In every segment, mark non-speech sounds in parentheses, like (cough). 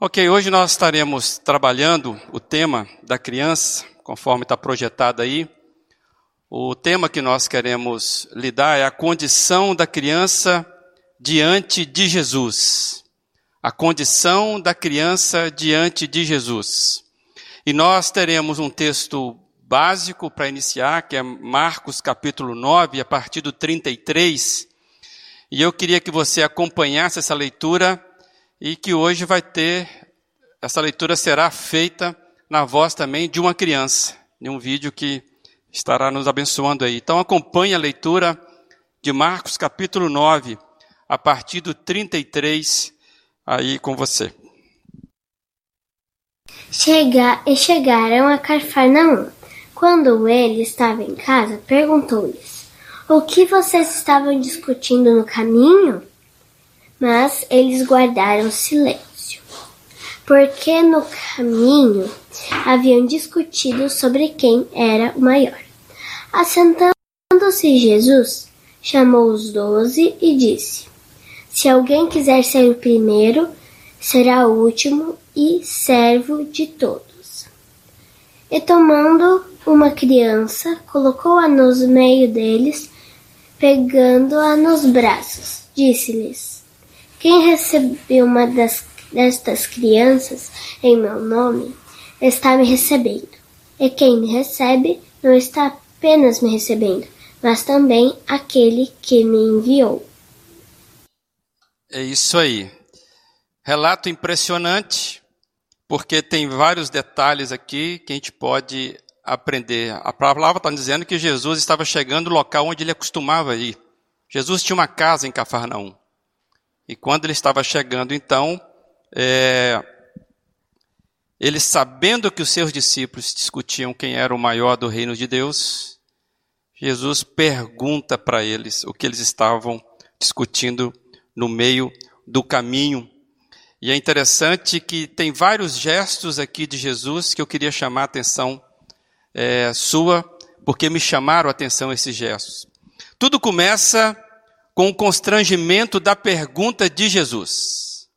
Ok, hoje nós estaremos trabalhando o tema da criança, conforme está projetado aí. O tema que nós queremos lidar é a condição da criança diante de Jesus. A condição da criança diante de Jesus. E nós teremos um texto básico para iniciar, que é Marcos capítulo 9, a partir do 33. E eu queria que você acompanhasse essa leitura e que hoje vai ter, essa leitura será feita na voz também de uma criança, em um vídeo que estará nos abençoando aí. Então acompanhe a leitura de Marcos capítulo 9, a partir do 33, aí com você. Chega, e chegaram a Carfarnaum. Quando ele estava em casa, perguntou-lhes: O que vocês estavam discutindo no caminho? Mas eles guardaram silêncio, porque no caminho haviam discutido sobre quem era o maior. Assentando-se Jesus, chamou os doze e disse: Se alguém quiser ser o primeiro, será o último e servo de todos. E tomando uma criança, colocou-a no meio deles, pegando-a nos braços, disse-lhes: quem recebe uma das, destas crianças em meu nome está me recebendo. E quem me recebe não está apenas me recebendo, mas também aquele que me enviou. É isso aí. Relato impressionante, porque tem vários detalhes aqui que a gente pode aprender. A palavra está dizendo que Jesus estava chegando no local onde ele acostumava ir. Jesus tinha uma casa em Cafarnaum. E quando ele estava chegando, então, é, ele sabendo que os seus discípulos discutiam quem era o maior do reino de Deus, Jesus pergunta para eles o que eles estavam discutindo no meio do caminho. E é interessante que tem vários gestos aqui de Jesus que eu queria chamar a atenção é, sua, porque me chamaram a atenção esses gestos. Tudo começa com o constrangimento da pergunta de Jesus.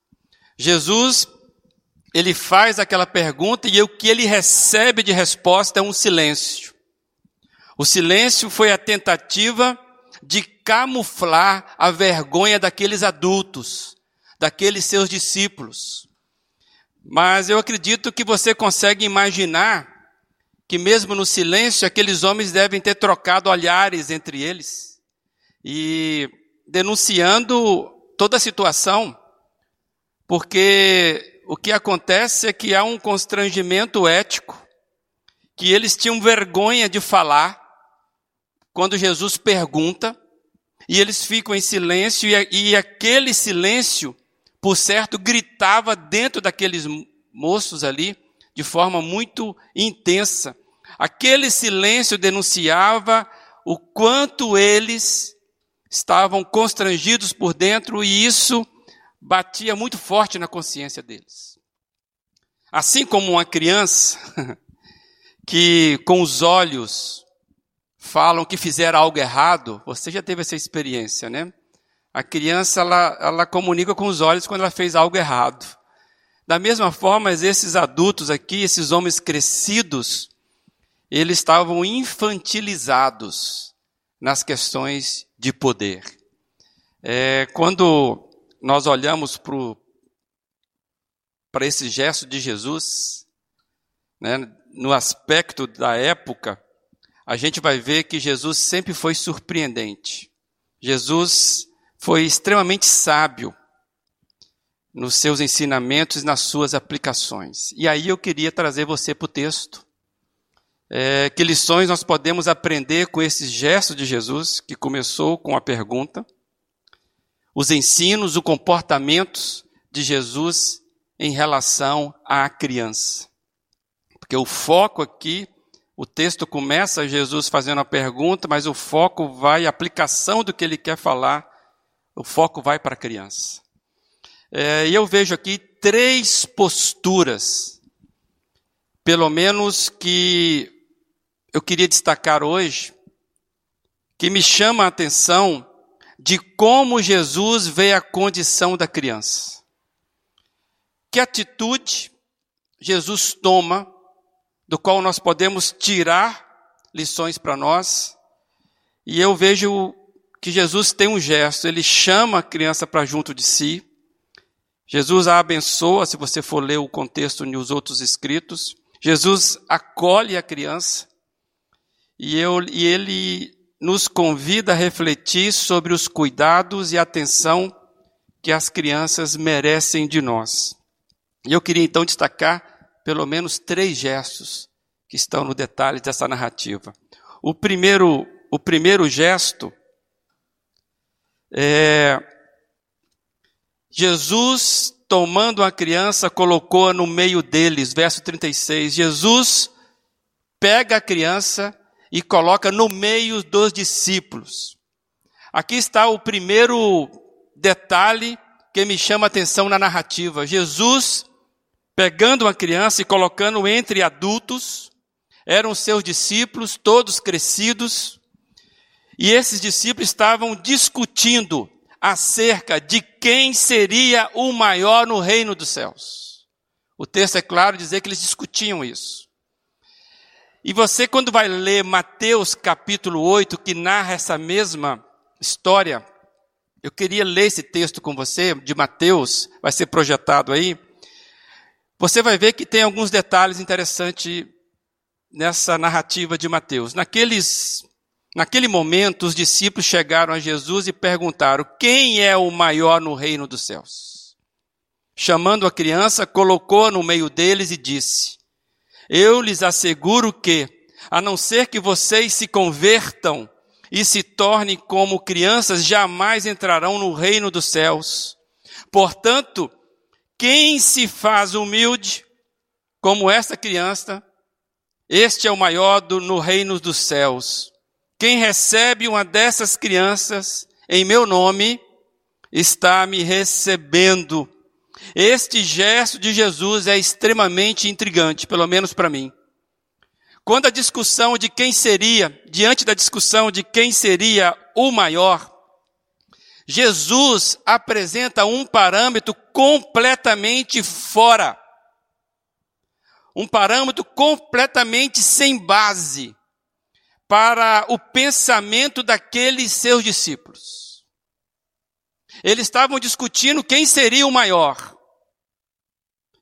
Jesus, ele faz aquela pergunta e o que ele recebe de resposta é um silêncio. O silêncio foi a tentativa de camuflar a vergonha daqueles adultos, daqueles seus discípulos. Mas eu acredito que você consegue imaginar que mesmo no silêncio aqueles homens devem ter trocado olhares entre eles. E denunciando toda a situação, porque o que acontece é que há um constrangimento ético, que eles tinham vergonha de falar quando Jesus pergunta, e eles ficam em silêncio, e, e aquele silêncio, por certo, gritava dentro daqueles moços ali, de forma muito intensa. Aquele silêncio denunciava o quanto eles estavam constrangidos por dentro e isso batia muito forte na consciência deles. Assim como uma criança (laughs) que com os olhos falam que fizeram algo errado, você já teve essa experiência, né? A criança ela, ela comunica com os olhos quando ela fez algo errado. Da mesma forma, esses adultos aqui, esses homens crescidos, eles estavam infantilizados nas questões de poder. É, quando nós olhamos para esse gesto de Jesus, né, no aspecto da época, a gente vai ver que Jesus sempre foi surpreendente. Jesus foi extremamente sábio nos seus ensinamentos e nas suas aplicações. E aí eu queria trazer você para o texto. É, que lições nós podemos aprender com esse gesto de Jesus, que começou com a pergunta, os ensinos, os comportamentos de Jesus em relação à criança. Porque o foco aqui, o texto começa Jesus fazendo a pergunta, mas o foco vai, a aplicação do que ele quer falar, o foco vai para a criança. É, e eu vejo aqui três posturas, pelo menos que eu queria destacar hoje, que me chama a atenção de como Jesus vê a condição da criança. Que atitude Jesus toma, do qual nós podemos tirar lições para nós? E eu vejo que Jesus tem um gesto, ele chama a criança para junto de si. Jesus a abençoa, se você for ler o contexto nos outros escritos. Jesus acolhe a criança e, eu, e ele nos convida a refletir sobre os cuidados e atenção que as crianças merecem de nós. E eu queria então destacar pelo menos três gestos que estão no detalhe dessa narrativa. O primeiro, o primeiro gesto é Jesus tomando a criança colocou-a no meio deles, verso 36. Jesus pega a criança e coloca no meio dos discípulos. Aqui está o primeiro detalhe que me chama a atenção na narrativa. Jesus pegando uma criança e colocando entre adultos, eram seus discípulos, todos crescidos, e esses discípulos estavam discutindo acerca de quem seria o maior no reino dos céus. O texto é claro dizer que eles discutiam isso. E você, quando vai ler Mateus capítulo 8, que narra essa mesma história, eu queria ler esse texto com você, de Mateus, vai ser projetado aí. Você vai ver que tem alguns detalhes interessantes nessa narrativa de Mateus. Naqueles, naquele momento, os discípulos chegaram a Jesus e perguntaram: Quem é o maior no reino dos céus? Chamando a criança, colocou-a no meio deles e disse: eu lhes asseguro que, a não ser que vocês se convertam e se tornem como crianças, jamais entrarão no reino dos céus. Portanto, quem se faz humilde, como esta criança, este é o maior do, no reino dos céus. Quem recebe uma dessas crianças em meu nome, está me recebendo. Este gesto de Jesus é extremamente intrigante, pelo menos para mim. Quando a discussão de quem seria, diante da discussão de quem seria o maior, Jesus apresenta um parâmetro completamente fora. Um parâmetro completamente sem base para o pensamento daqueles seus discípulos. Eles estavam discutindo quem seria o maior.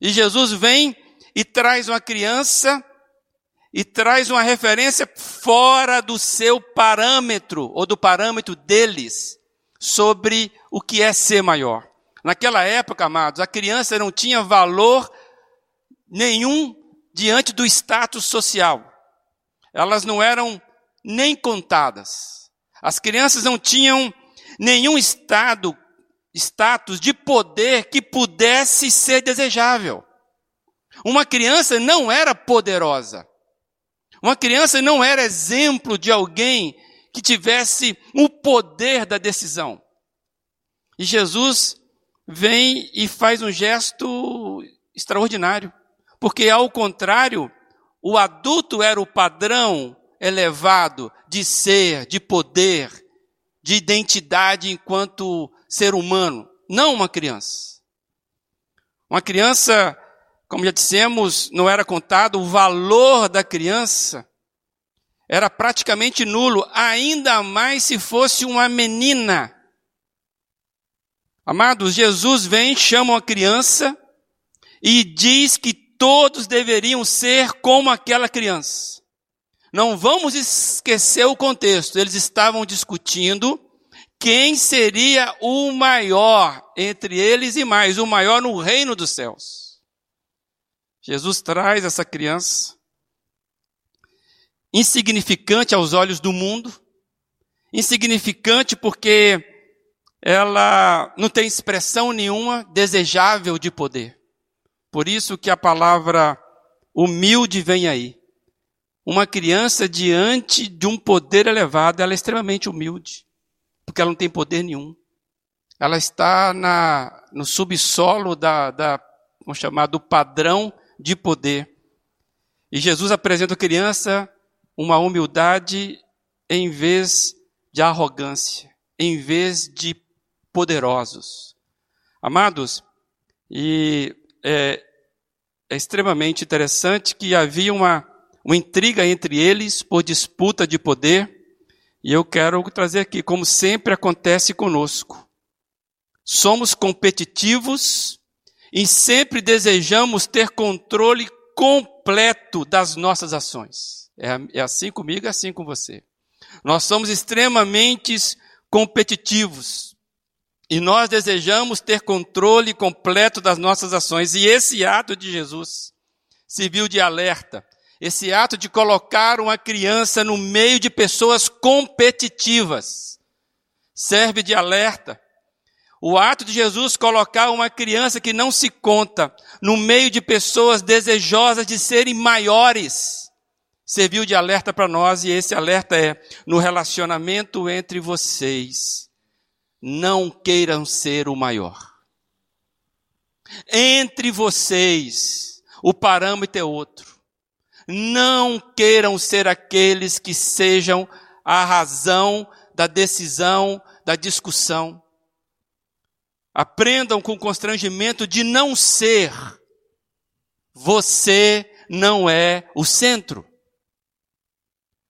E Jesus vem e traz uma criança e traz uma referência fora do seu parâmetro, ou do parâmetro deles, sobre o que é ser maior. Naquela época, amados, a criança não tinha valor nenhum diante do status social. Elas não eram nem contadas. As crianças não tinham nenhum estado status de poder que pudesse ser desejável. Uma criança não era poderosa. Uma criança não era exemplo de alguém que tivesse o poder da decisão. E Jesus vem e faz um gesto extraordinário. Porque, ao contrário, o adulto era o padrão elevado de ser, de poder, de identidade enquanto ser humano, não uma criança. Uma criança, como já dissemos, não era contado, o valor da criança era praticamente nulo, ainda mais se fosse uma menina. Amados, Jesus vem, chama a criança e diz que todos deveriam ser como aquela criança. Não vamos esquecer o contexto. Eles estavam discutindo quem seria o maior entre eles e mais, o maior no reino dos céus. Jesus traz essa criança, insignificante aos olhos do mundo, insignificante porque ela não tem expressão nenhuma desejável de poder. Por isso que a palavra humilde vem aí. Uma criança diante de um poder elevado, ela é extremamente humilde porque ela não tem poder nenhum. Ela está na, no subsolo da, da, vamos chamar, do padrão de poder. E Jesus apresenta à criança uma humildade em vez de arrogância, em vez de poderosos. Amados, e é, é extremamente interessante que havia uma, uma intriga entre eles por disputa de poder, e eu quero trazer aqui, como sempre acontece conosco. Somos competitivos e sempre desejamos ter controle completo das nossas ações. É, é assim comigo, é assim com você. Nós somos extremamente competitivos. E nós desejamos ter controle completo das nossas ações. E esse ato de Jesus serviu de alerta. Esse ato de colocar uma criança no meio de pessoas competitivas serve de alerta. O ato de Jesus colocar uma criança que não se conta no meio de pessoas desejosas de serem maiores serviu de alerta para nós e esse alerta é no relacionamento entre vocês não queiram ser o maior. Entre vocês, o parâmetro é outro. Não queiram ser aqueles que sejam a razão da decisão, da discussão. Aprendam com constrangimento de não ser. Você não é o centro.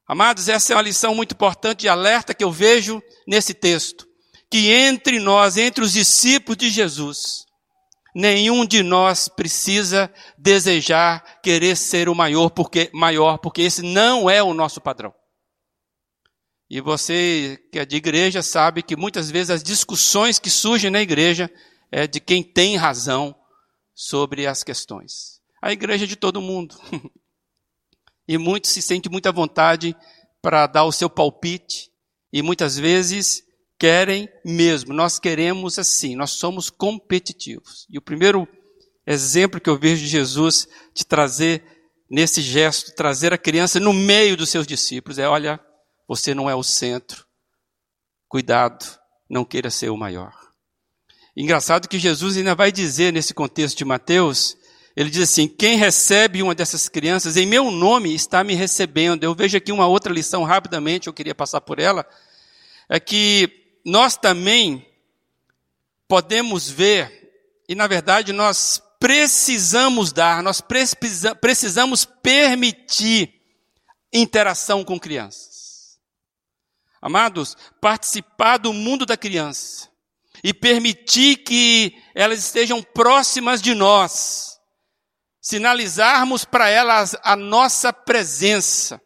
Amados, essa é uma lição muito importante de alerta que eu vejo nesse texto que entre nós, entre os discípulos de Jesus, nenhum de nós precisa desejar querer ser o maior porque maior, porque esse não é o nosso padrão. E você que é de igreja sabe que muitas vezes as discussões que surgem na igreja é de quem tem razão sobre as questões. A igreja é de todo mundo. (laughs) e muitos se sentem muita vontade para dar o seu palpite e muitas vezes querem mesmo. Nós queremos assim, nós somos competitivos. E o primeiro exemplo que eu vejo de Jesus de trazer nesse gesto, trazer a criança no meio dos seus discípulos é: olha, você não é o centro. Cuidado, não queira ser o maior. Engraçado que Jesus ainda vai dizer nesse contexto de Mateus, ele diz assim: quem recebe uma dessas crianças em meu nome está me recebendo. Eu vejo aqui uma outra lição rapidamente, eu queria passar por ela, é que nós também podemos ver, e na verdade nós precisamos dar, nós precisamos permitir interação com crianças. Amados, participar do mundo da criança e permitir que elas estejam próximas de nós, sinalizarmos para elas a nossa presença.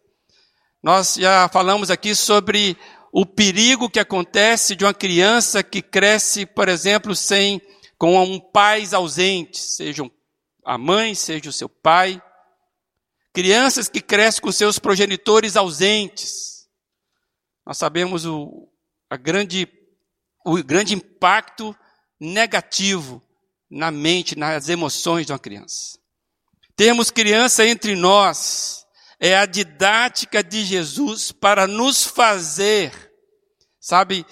Nós já falamos aqui sobre o perigo que acontece de uma criança que cresce, por exemplo, sem com um pais ausentes, sejam a mãe, seja o seu pai. Crianças que crescem com seus progenitores ausentes. Nós sabemos o, a grande, o grande impacto negativo na mente, nas emoções de uma criança. Termos criança entre nós é a didática de Jesus para nos fazer, sabe,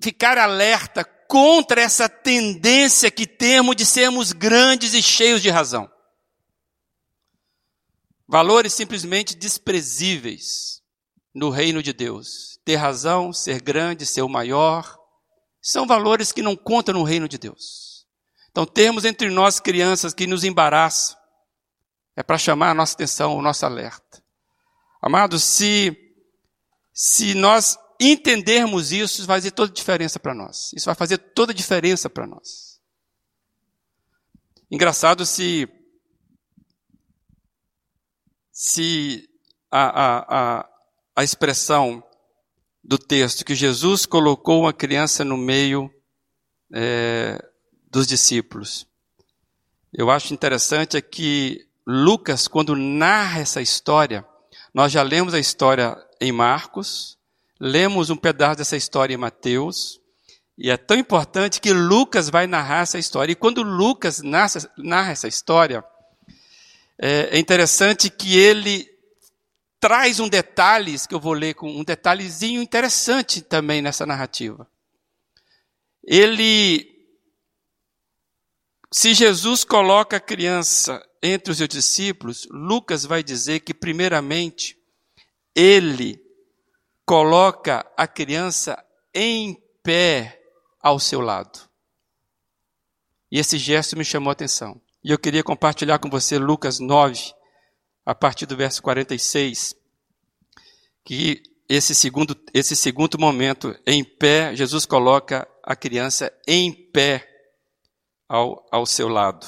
ficar alerta contra essa tendência que temos de sermos grandes e cheios de razão. Valores simplesmente desprezíveis no reino de Deus. Ter razão, ser grande, ser o maior, são valores que não contam no reino de Deus. Então, temos entre nós crianças que nos embaraçam, é para chamar a nossa atenção, o nosso alerta. Amados, se, se nós entendermos isso, isso vai fazer toda a diferença para nós. Isso vai fazer toda a diferença para nós. Engraçado se, se a, a, a, a expressão do texto que Jesus colocou uma criança no meio é, dos discípulos. Eu acho interessante é que Lucas, quando narra essa história, nós já lemos a história em Marcos, lemos um pedaço dessa história em Mateus, e é tão importante que Lucas vai narrar essa história. E quando Lucas narra, essa história, é, é interessante que ele traz um detalhe, que eu vou ler com um detalhezinho interessante também nessa narrativa. Ele, se Jesus coloca a criança entre os seus discípulos, Lucas vai dizer que, primeiramente, ele coloca a criança em pé ao seu lado. E esse gesto me chamou a atenção. E eu queria compartilhar com você Lucas 9, a partir do verso 46, que esse segundo, esse segundo momento, em pé, Jesus coloca a criança em pé ao, ao seu lado.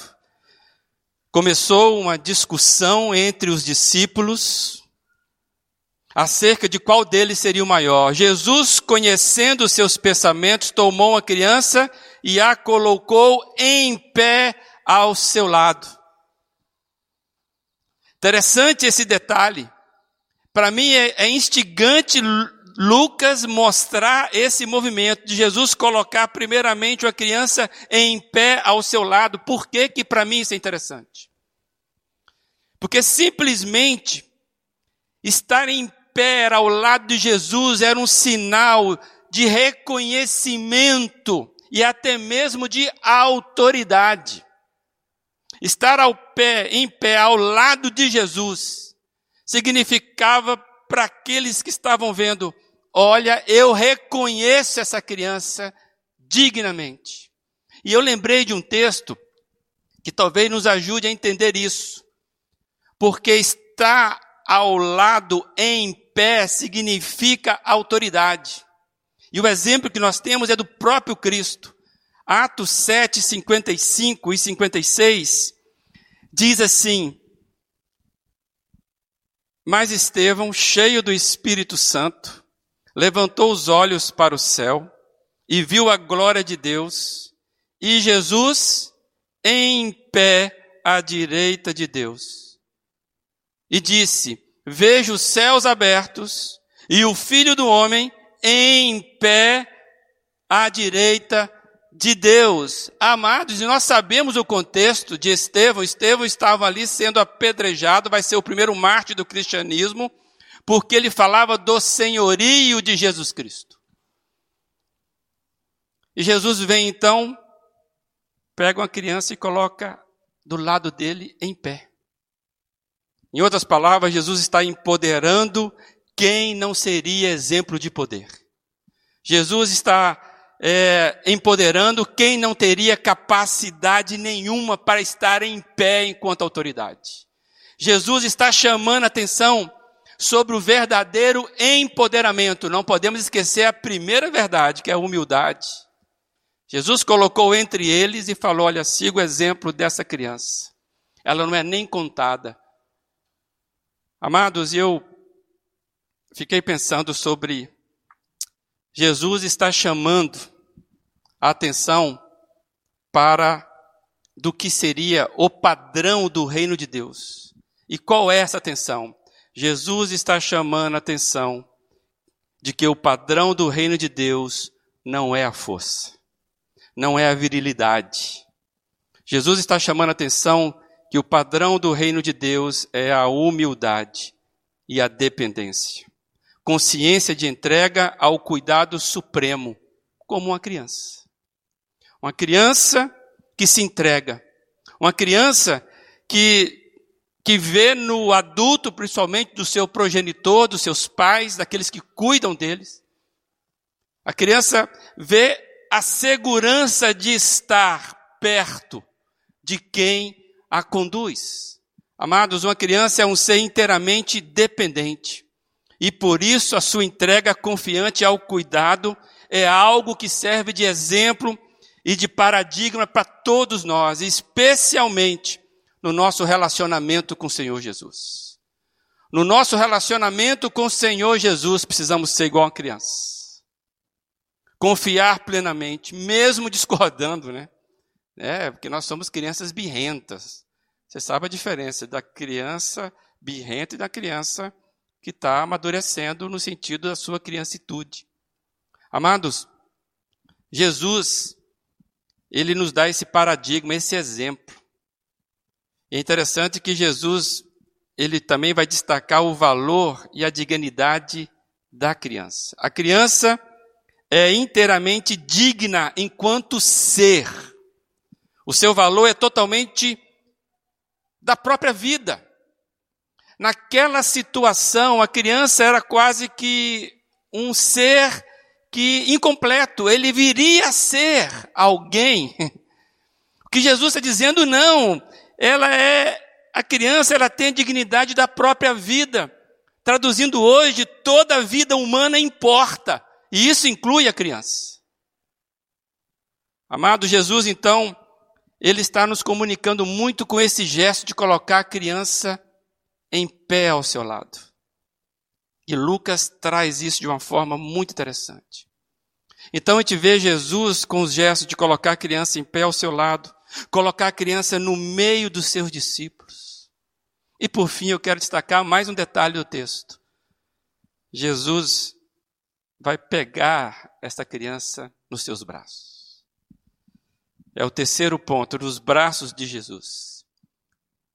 Começou uma discussão entre os discípulos acerca de qual deles seria o maior. Jesus, conhecendo seus pensamentos, tomou a criança e a colocou em pé ao seu lado. Interessante esse detalhe. Para mim é, é instigante Lucas mostrar esse movimento de Jesus colocar primeiramente a criança em pé ao seu lado. Por que que para mim isso é interessante? Porque simplesmente estar em pé ao lado de Jesus era um sinal de reconhecimento e até mesmo de autoridade. Estar ao pé, em pé ao lado de Jesus significava para aqueles que estavam vendo: olha, eu reconheço essa criança dignamente. E eu lembrei de um texto que talvez nos ajude a entender isso, porque estar ao lado em pé significa autoridade. E o exemplo que nós temos é do próprio Cristo. Atos 7, 55 e 56 diz assim: mas Estevão, cheio do Espírito Santo, levantou os olhos para o céu e viu a glória de Deus e Jesus em pé à direita de Deus. E disse: Vejo os céus abertos e o Filho do Homem em pé à direita de Deus. Amados, e nós sabemos o contexto de Estevão. Estevão estava ali sendo apedrejado, vai ser o primeiro mártir do cristianismo, porque ele falava do senhorio de Jesus Cristo. E Jesus vem então, pega uma criança e coloca do lado dele em pé. Em outras palavras, Jesus está empoderando quem não seria exemplo de poder. Jesus está é, empoderando quem não teria capacidade nenhuma para estar em pé enquanto autoridade. Jesus está chamando a atenção sobre o verdadeiro empoderamento. Não podemos esquecer a primeira verdade, que é a humildade. Jesus colocou entre eles e falou: Olha, siga o exemplo dessa criança. Ela não é nem contada. Amados, eu fiquei pensando sobre Jesus está chamando a atenção para do que seria o padrão do reino de Deus. E qual é essa atenção? Jesus está chamando a atenção de que o padrão do reino de Deus não é a força, não é a virilidade. Jesus está chamando a atenção que o padrão do reino de Deus é a humildade e a dependência consciência de entrega ao cuidado supremo, como uma criança. Uma criança que se entrega. Uma criança que, que vê no adulto, principalmente do seu progenitor, dos seus pais, daqueles que cuidam deles. A criança vê a segurança de estar perto de quem a conduz. Amados, uma criança é um ser inteiramente dependente. E por isso a sua entrega confiante ao cuidado é algo que serve de exemplo e de paradigma para todos nós, especialmente no nosso relacionamento com o Senhor Jesus. No nosso relacionamento com o Senhor Jesus, precisamos ser igual a criança. Confiar plenamente, mesmo (laughs) discordando, né? É, porque nós somos crianças birrentas. Você sabe a diferença da criança birrenta e da criança que está amadurecendo no sentido da sua criancitude. Amados, Jesus, ele nos dá esse paradigma, esse exemplo. É interessante que Jesus, ele também vai destacar o valor e a dignidade da criança. A criança é inteiramente digna enquanto ser. O seu valor é totalmente da própria vida. Naquela situação, a criança era quase que um ser que incompleto, ele viria a ser alguém (laughs) O que Jesus está dizendo, não. Ela é, a criança, ela tem a dignidade da própria vida. Traduzindo hoje, toda a vida humana importa. E isso inclui a criança. Amado Jesus, então, ele está nos comunicando muito com esse gesto de colocar a criança em pé ao seu lado. E Lucas traz isso de uma forma muito interessante. Então a gente vê Jesus com os gestos de colocar a criança em pé ao seu lado, colocar a criança no meio dos seus discípulos. E por fim, eu quero destacar mais um detalhe do texto. Jesus vai pegar esta criança nos seus braços. É o terceiro ponto, nos braços de Jesus.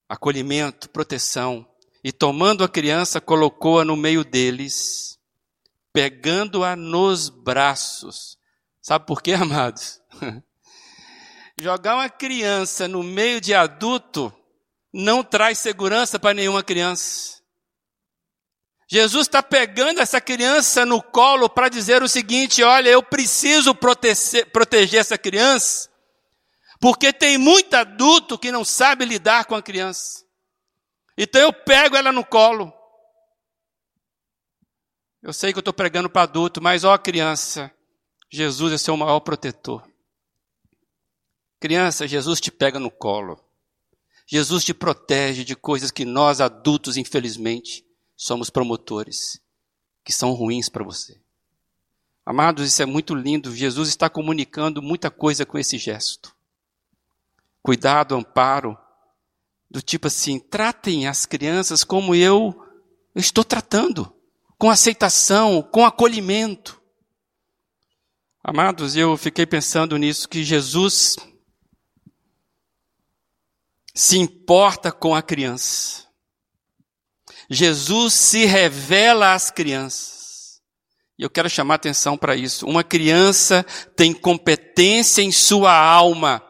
Acolhimento, proteção. E tomando a criança, colocou-a no meio deles, pegando-a nos braços. Sabe por quê, (laughs) amados? Jogar uma criança no meio de adulto não traz segurança para nenhuma criança. Jesus está pegando essa criança no colo para dizer o seguinte: olha, eu preciso proteger, proteger essa criança, porque tem muito adulto que não sabe lidar com a criança. Então eu pego ela no colo. Eu sei que eu estou pregando para adulto, mas ó criança, Jesus é seu maior protetor. Criança, Jesus te pega no colo. Jesus te protege de coisas que nós adultos, infelizmente, somos promotores, que são ruins para você. Amados, isso é muito lindo. Jesus está comunicando muita coisa com esse gesto. Cuidado, amparo, do tipo assim: tratem as crianças como eu estou tratando, com aceitação, com acolhimento. Amados, eu fiquei pensando nisso, que Jesus se importa com a criança. Jesus se revela às crianças. E eu quero chamar atenção para isso. Uma criança tem competência em sua alma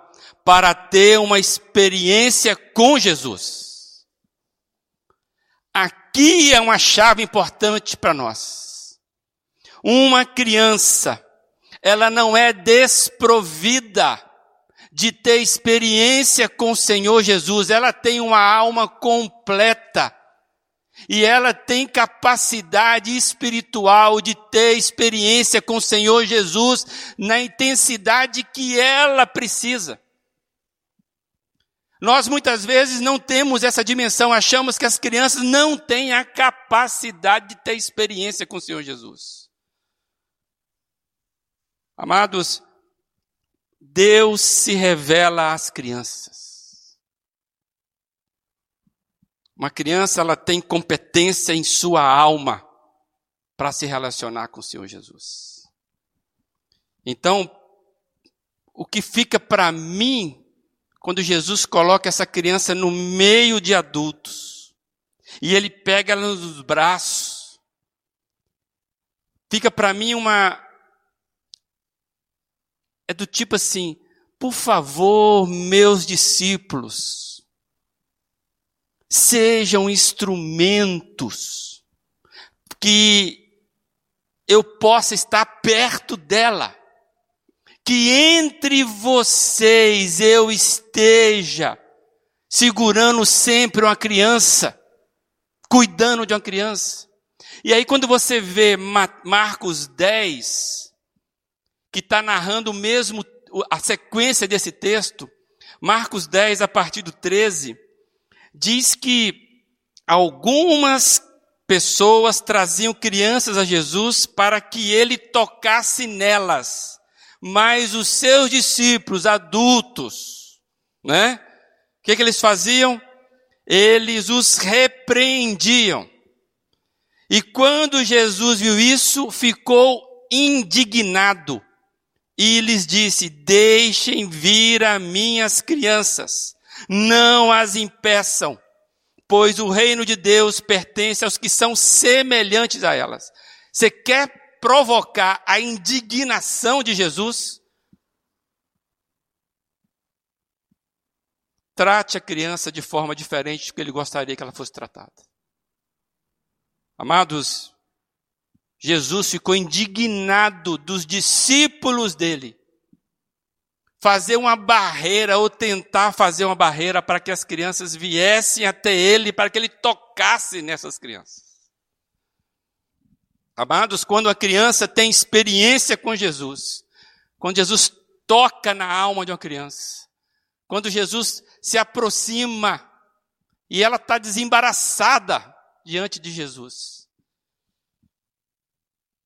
para ter uma experiência com Jesus. Aqui é uma chave importante para nós. Uma criança, ela não é desprovida de ter experiência com o Senhor Jesus, ela tem uma alma completa. E ela tem capacidade espiritual de ter experiência com o Senhor Jesus na intensidade que ela precisa. Nós muitas vezes não temos essa dimensão, achamos que as crianças não têm a capacidade de ter experiência com o Senhor Jesus. Amados, Deus se revela às crianças. Uma criança ela tem competência em sua alma para se relacionar com o Senhor Jesus. Então, o que fica para mim quando Jesus coloca essa criança no meio de adultos e ele pega ela nos braços, fica para mim uma é do tipo assim: por favor, meus discípulos, sejam instrumentos que eu possa estar perto dela, que entre vocês eu esteja segurando sempre uma criança, cuidando de uma criança. E aí, quando você vê Marcos 10, que está narrando mesmo, a sequência desse texto, Marcos 10, a partir do 13, diz que algumas pessoas traziam crianças a Jesus para que ele tocasse nelas, mas os seus discípulos adultos, né? O que, que eles faziam? Eles os repreendiam. E quando Jesus viu isso, ficou indignado e lhes disse: Deixem vir a minhas crianças, não as impeçam, pois o reino de Deus pertence aos que são semelhantes a elas. Você quer provocar a indignação de Jesus? Trate a criança de forma diferente do que ele gostaria que ela fosse tratada. Amados, Jesus ficou indignado dos discípulos dele fazer uma barreira ou tentar fazer uma barreira para que as crianças viessem até ele, para que ele tocasse nessas crianças. Amados, quando a criança tem experiência com Jesus, quando Jesus toca na alma de uma criança, quando Jesus se aproxima e ela está desembaraçada diante de Jesus.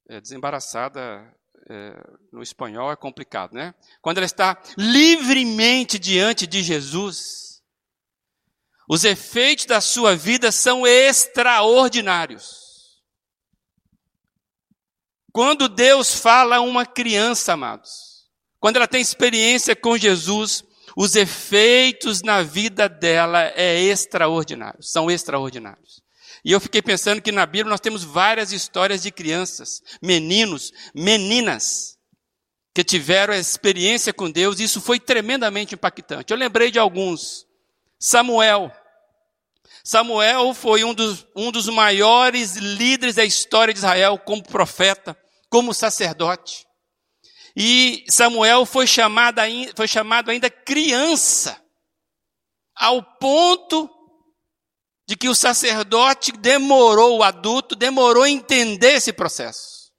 É, desembaraçada é, no espanhol é complicado, né? Quando ela está livremente diante de Jesus, os efeitos da sua vida são extraordinários. Quando Deus fala a uma criança, amados, quando ela tem experiência com Jesus, os efeitos na vida dela é extraordinário, são extraordinários. E eu fiquei pensando que na Bíblia nós temos várias histórias de crianças, meninos, meninas, que tiveram a experiência com Deus, e isso foi tremendamente impactante. Eu lembrei de alguns. Samuel. Samuel foi um dos, um dos maiores líderes da história de Israel como profeta, como sacerdote. E Samuel foi chamado, foi chamado ainda criança, ao ponto de que o sacerdote demorou, o adulto demorou a entender esse processo.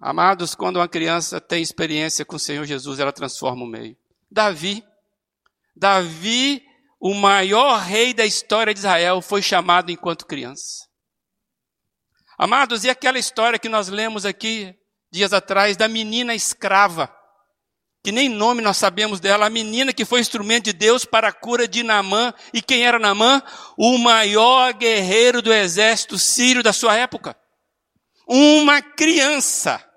Amados, quando uma criança tem experiência com o Senhor Jesus, ela transforma o meio. Davi, Davi, o maior rei da história de Israel, foi chamado enquanto criança. Amados, e aquela história que nós lemos aqui dias atrás da menina escrava? Que nem nome nós sabemos dela, a menina que foi instrumento de Deus para a cura de Naamã. E quem era Naamã? O maior guerreiro do exército sírio da sua época. Uma criança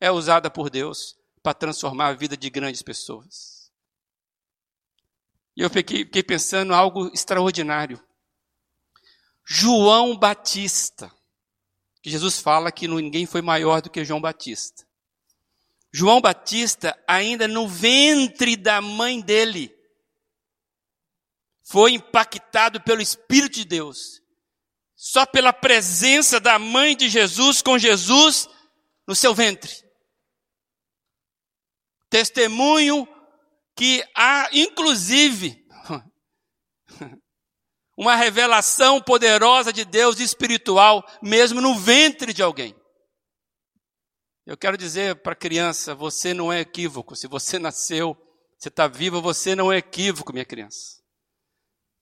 é usada por Deus para transformar a vida de grandes pessoas. E eu fiquei, fiquei pensando algo extraordinário. João Batista, que Jesus fala que ninguém foi maior do que João Batista. João Batista, ainda no ventre da mãe dele, foi impactado pelo Espírito de Deus. Só pela presença da mãe de Jesus com Jesus no seu ventre. Testemunho que há, inclusive, (laughs) uma revelação poderosa de Deus espiritual, mesmo no ventre de alguém. Eu quero dizer para a criança: você não é equívoco. Se você nasceu, você está viva, você não é equívoco, minha criança.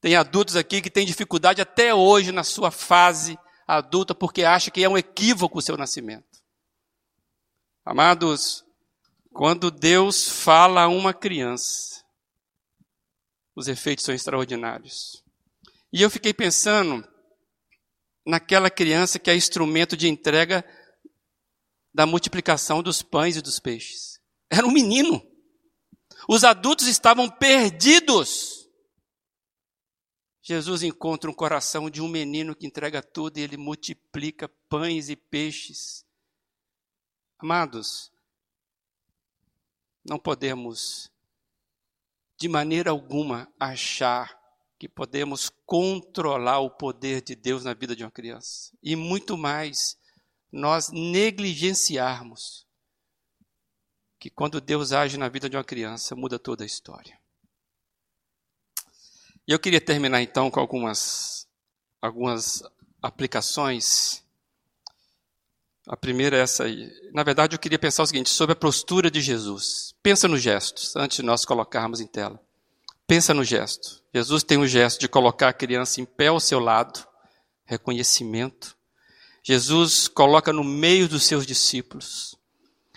Tem adultos aqui que têm dificuldade até hoje na sua fase adulta porque acha que é um equívoco o seu nascimento. Amados, quando Deus fala a uma criança, os efeitos são extraordinários. E eu fiquei pensando naquela criança que é instrumento de entrega da multiplicação dos pães e dos peixes. Era um menino. Os adultos estavam perdidos. Jesus encontra um coração de um menino que entrega tudo e ele multiplica pães e peixes. Amados, não podemos de maneira alguma achar que podemos controlar o poder de Deus na vida de uma criança. E muito mais, nós negligenciarmos que quando Deus age na vida de uma criança, muda toda a história. E eu queria terminar então com algumas, algumas aplicações. A primeira é essa aí. Na verdade, eu queria pensar o seguinte, sobre a postura de Jesus. Pensa nos gestos, antes de nós colocarmos em tela. Pensa no gesto. Jesus tem um gesto de colocar a criança em pé ao seu lado, reconhecimento. Jesus coloca no meio dos seus discípulos.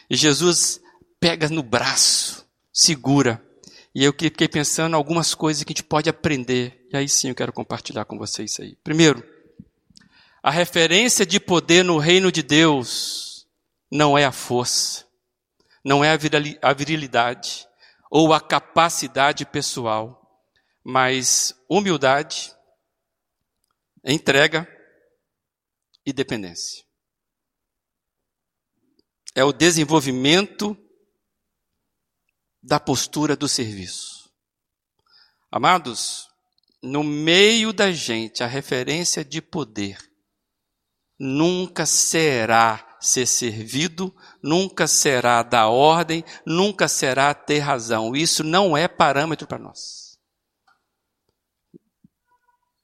E Jesus pega no braço, segura. E eu fiquei pensando algumas coisas que a gente pode aprender. E aí sim eu quero compartilhar com vocês isso aí. Primeiro, a referência de poder no reino de Deus não é a força, não é a virilidade ou a capacidade pessoal, mas humildade, entrega e dependência. É o desenvolvimento da postura do serviço. Amados, no meio da gente, a referência de poder nunca será ser servido, nunca será dar ordem, nunca será ter razão. Isso não é parâmetro para nós.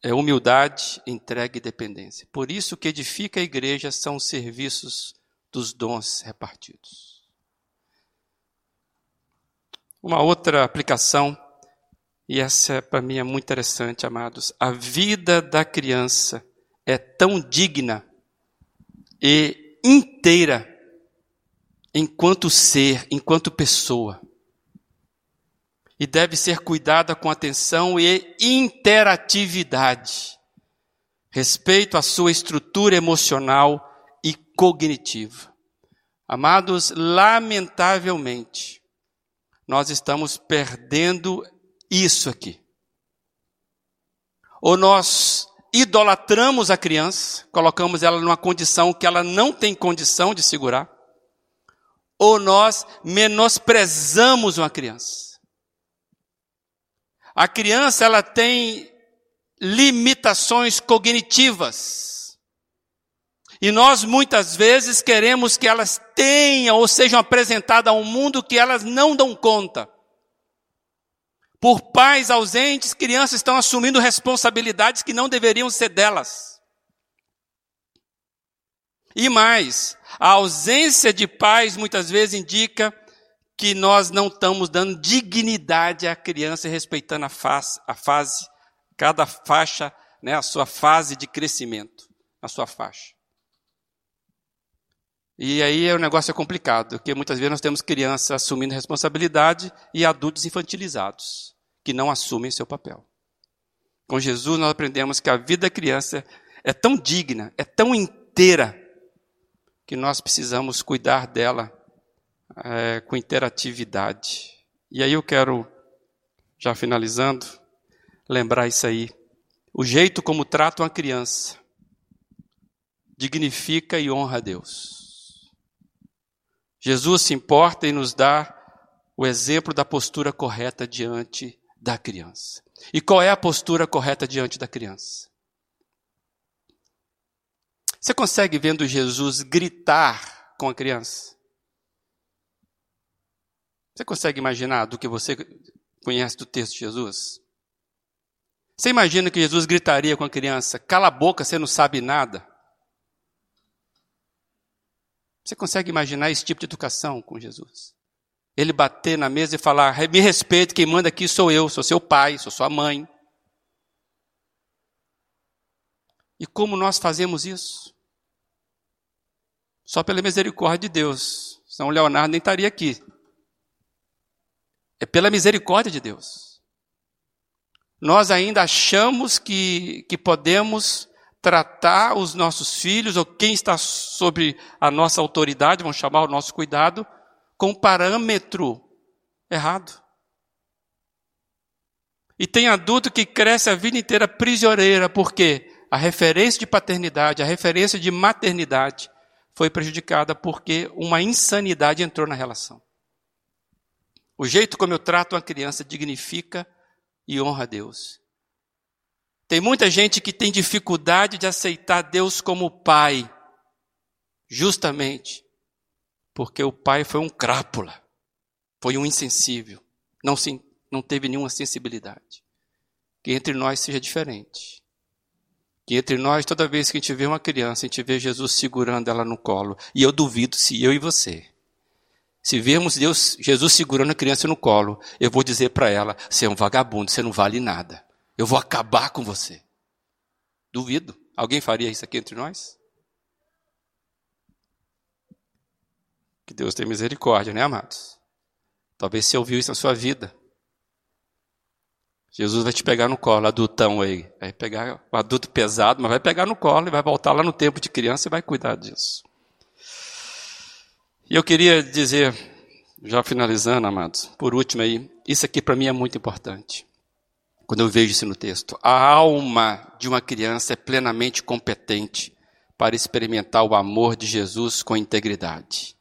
É humildade, entrega e dependência. Por isso que edifica a igreja são os serviços dos dons repartidos. Uma outra aplicação, e essa para mim é muito interessante, amados. A vida da criança é tão digna e inteira enquanto ser, enquanto pessoa. E deve ser cuidada com atenção e interatividade, respeito à sua estrutura emocional e cognitiva. Amados, lamentavelmente, nós estamos perdendo isso aqui. Ou nós idolatramos a criança, colocamos ela numa condição que ela não tem condição de segurar, ou nós menosprezamos uma criança. A criança ela tem limitações cognitivas. E nós muitas vezes queremos que elas tenham ou sejam apresentadas a um mundo que elas não dão conta. Por pais ausentes, crianças estão assumindo responsabilidades que não deveriam ser delas. E mais, a ausência de pais muitas vezes indica que nós não estamos dando dignidade à criança, respeitando a fase, a fase cada faixa, né, a sua fase de crescimento, a sua faixa. E aí o negócio é complicado, porque muitas vezes nós temos crianças assumindo responsabilidade e adultos infantilizados que não assumem seu papel. Com Jesus nós aprendemos que a vida da criança é tão digna, é tão inteira, que nós precisamos cuidar dela é, com interatividade. E aí eu quero, já finalizando, lembrar isso aí. O jeito como trata uma criança dignifica e honra a Deus. Jesus se importa e nos dá o exemplo da postura correta diante da criança. E qual é a postura correta diante da criança? Você consegue vendo Jesus gritar com a criança? Você consegue imaginar do que você conhece do texto de Jesus? Você imagina que Jesus gritaria com a criança: cala a boca, você não sabe nada? Você consegue imaginar esse tipo de educação com Jesus? Ele bater na mesa e falar: me respeite, quem manda aqui sou eu, sou seu pai, sou sua mãe. E como nós fazemos isso? Só pela misericórdia de Deus. São Leonardo nem estaria aqui. É pela misericórdia de Deus. Nós ainda achamos que, que podemos tratar os nossos filhos, ou quem está sobre a nossa autoridade, vamos chamar o nosso cuidado, com parâmetro errado. E tem adulto que cresce a vida inteira prisioneira, porque a referência de paternidade, a referência de maternidade foi prejudicada porque uma insanidade entrou na relação. O jeito como eu trato uma criança dignifica e honra a Deus. Tem muita gente que tem dificuldade de aceitar Deus como pai, justamente porque o pai foi um crápula, foi um insensível, não, se, não teve nenhuma sensibilidade. Que entre nós seja diferente. Que entre nós, toda vez que a gente vê uma criança, a gente vê Jesus segurando ela no colo. E eu duvido se eu e você. Se vermos Deus, Jesus segurando a criança no colo, eu vou dizer para ela: você é um vagabundo, você não vale nada. Eu vou acabar com você. Duvido. Alguém faria isso aqui entre nós? Que Deus tenha misericórdia, né, amados? Talvez você ouviu isso na sua vida. Jesus vai te pegar no colo, adultão aí. Vai pegar o adulto pesado, mas vai pegar no colo e vai voltar lá no tempo de criança e vai cuidar disso. E eu queria dizer, já finalizando, amados, por último aí, isso aqui para mim é muito importante. Quando eu vejo isso no texto, a alma de uma criança é plenamente competente para experimentar o amor de Jesus com integridade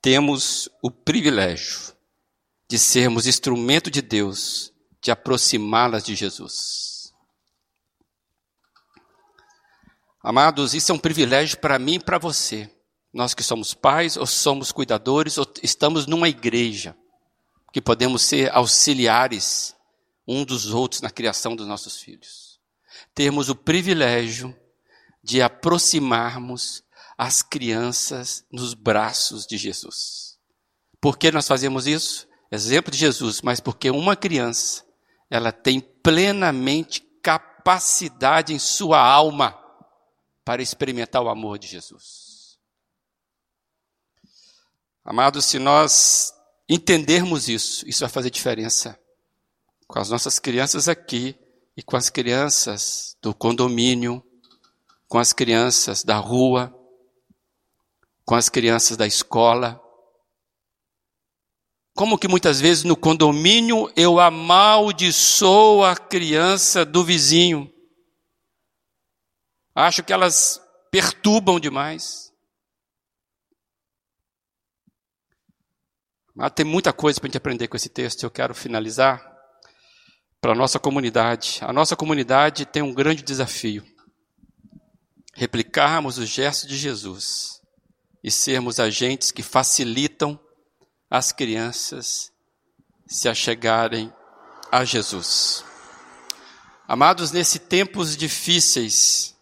temos o privilégio de sermos instrumento de Deus de aproximá-las de Jesus. Amados, isso é um privilégio para mim e para você, Nós que somos pais, ou somos cuidadores, ou estamos numa igreja, que podemos ser auxiliares um dos outros na criação dos nossos filhos. Termos o privilégio de aproximarmos as crianças nos braços de Jesus. Por que nós fazemos isso? Exemplo de Jesus, mas porque uma criança, ela tem plenamente capacidade em sua alma para experimentar o amor de Jesus. Amados, se nós entendermos isso, isso vai fazer diferença com as nossas crianças aqui e com as crianças do condomínio, com as crianças da rua, com as crianças da escola. Como que muitas vezes no condomínio eu amaldiçoo a criança do vizinho. Acho que elas perturbam demais. Mas tem muita coisa para a gente aprender com esse texto. Eu quero finalizar para a nossa comunidade. A nossa comunidade tem um grande desafio: replicarmos os gestos de Jesus e sermos agentes que facilitam as crianças se achegarem a Jesus. Amados, nesses tempos difíceis,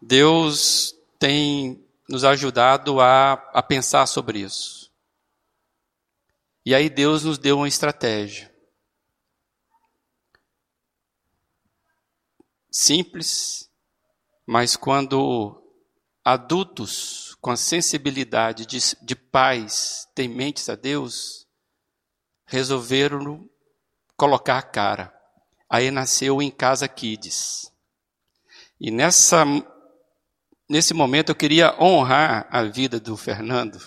Deus tem nos ajudado a, a pensar sobre isso. E aí Deus nos deu uma estratégia. simples, mas quando adultos com a sensibilidade de, de pais tementes a Deus resolveram colocar a cara. Aí nasceu em Casa Kids. E nessa, nesse momento eu queria honrar a vida do Fernando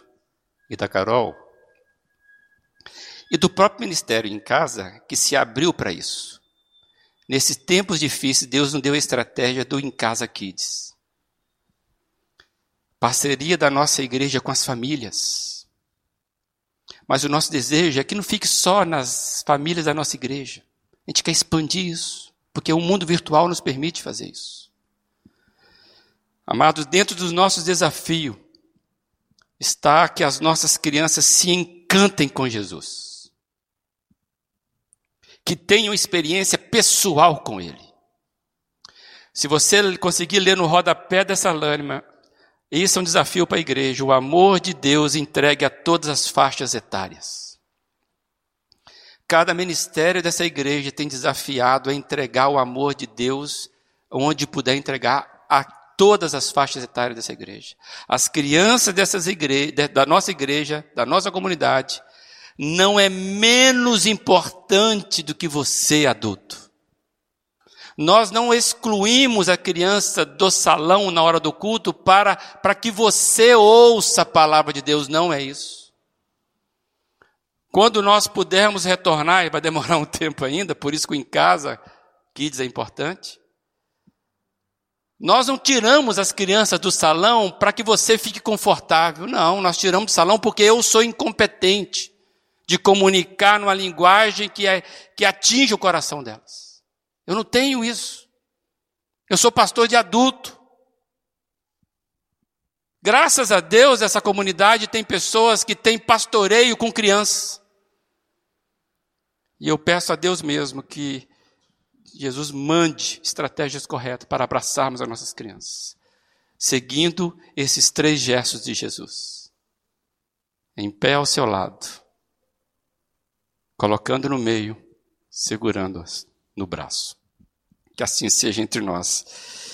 e da Carol e do próprio ministério em casa que se abriu para isso. Nesses tempos difíceis, Deus nos deu a estratégia do Em Casa Kids. Parceria da nossa igreja com as famílias. Mas o nosso desejo é que não fique só nas famílias da nossa igreja. A gente quer expandir isso, porque o mundo virtual nos permite fazer isso. Amados, dentro dos nossos desafios está que as nossas crianças se encantem com Jesus que tenham experiência pessoal com Ele. Se você conseguir ler no rodapé dessa lâmina, isso é um desafio para a igreja, o amor de Deus entregue a todas as faixas etárias. Cada ministério dessa igreja tem desafiado a entregar o amor de Deus onde puder entregar a todas as faixas etárias dessa igreja. As crianças dessas igrejas, da nossa igreja, da nossa comunidade, não é menos importante do que você, adulto. Nós não excluímos a criança do salão na hora do culto para, para que você ouça a palavra de Deus, não é isso. Quando nós pudermos retornar, e vai demorar um (laughs) tempo ainda, por isso que em casa, kids é importante. Nós não tiramos as crianças do salão para que você fique confortável. Não, nós tiramos do salão porque eu sou incompetente de comunicar numa linguagem que, é, que atinge o coração delas. Eu não tenho isso. Eu sou pastor de adulto. Graças a Deus, essa comunidade tem pessoas que têm pastoreio com crianças. E eu peço a Deus mesmo que Jesus mande estratégias corretas para abraçarmos as nossas crianças, seguindo esses três gestos de Jesus. Em pé ao seu lado colocando no meio, segurando-as no braço. Que assim seja entre nós.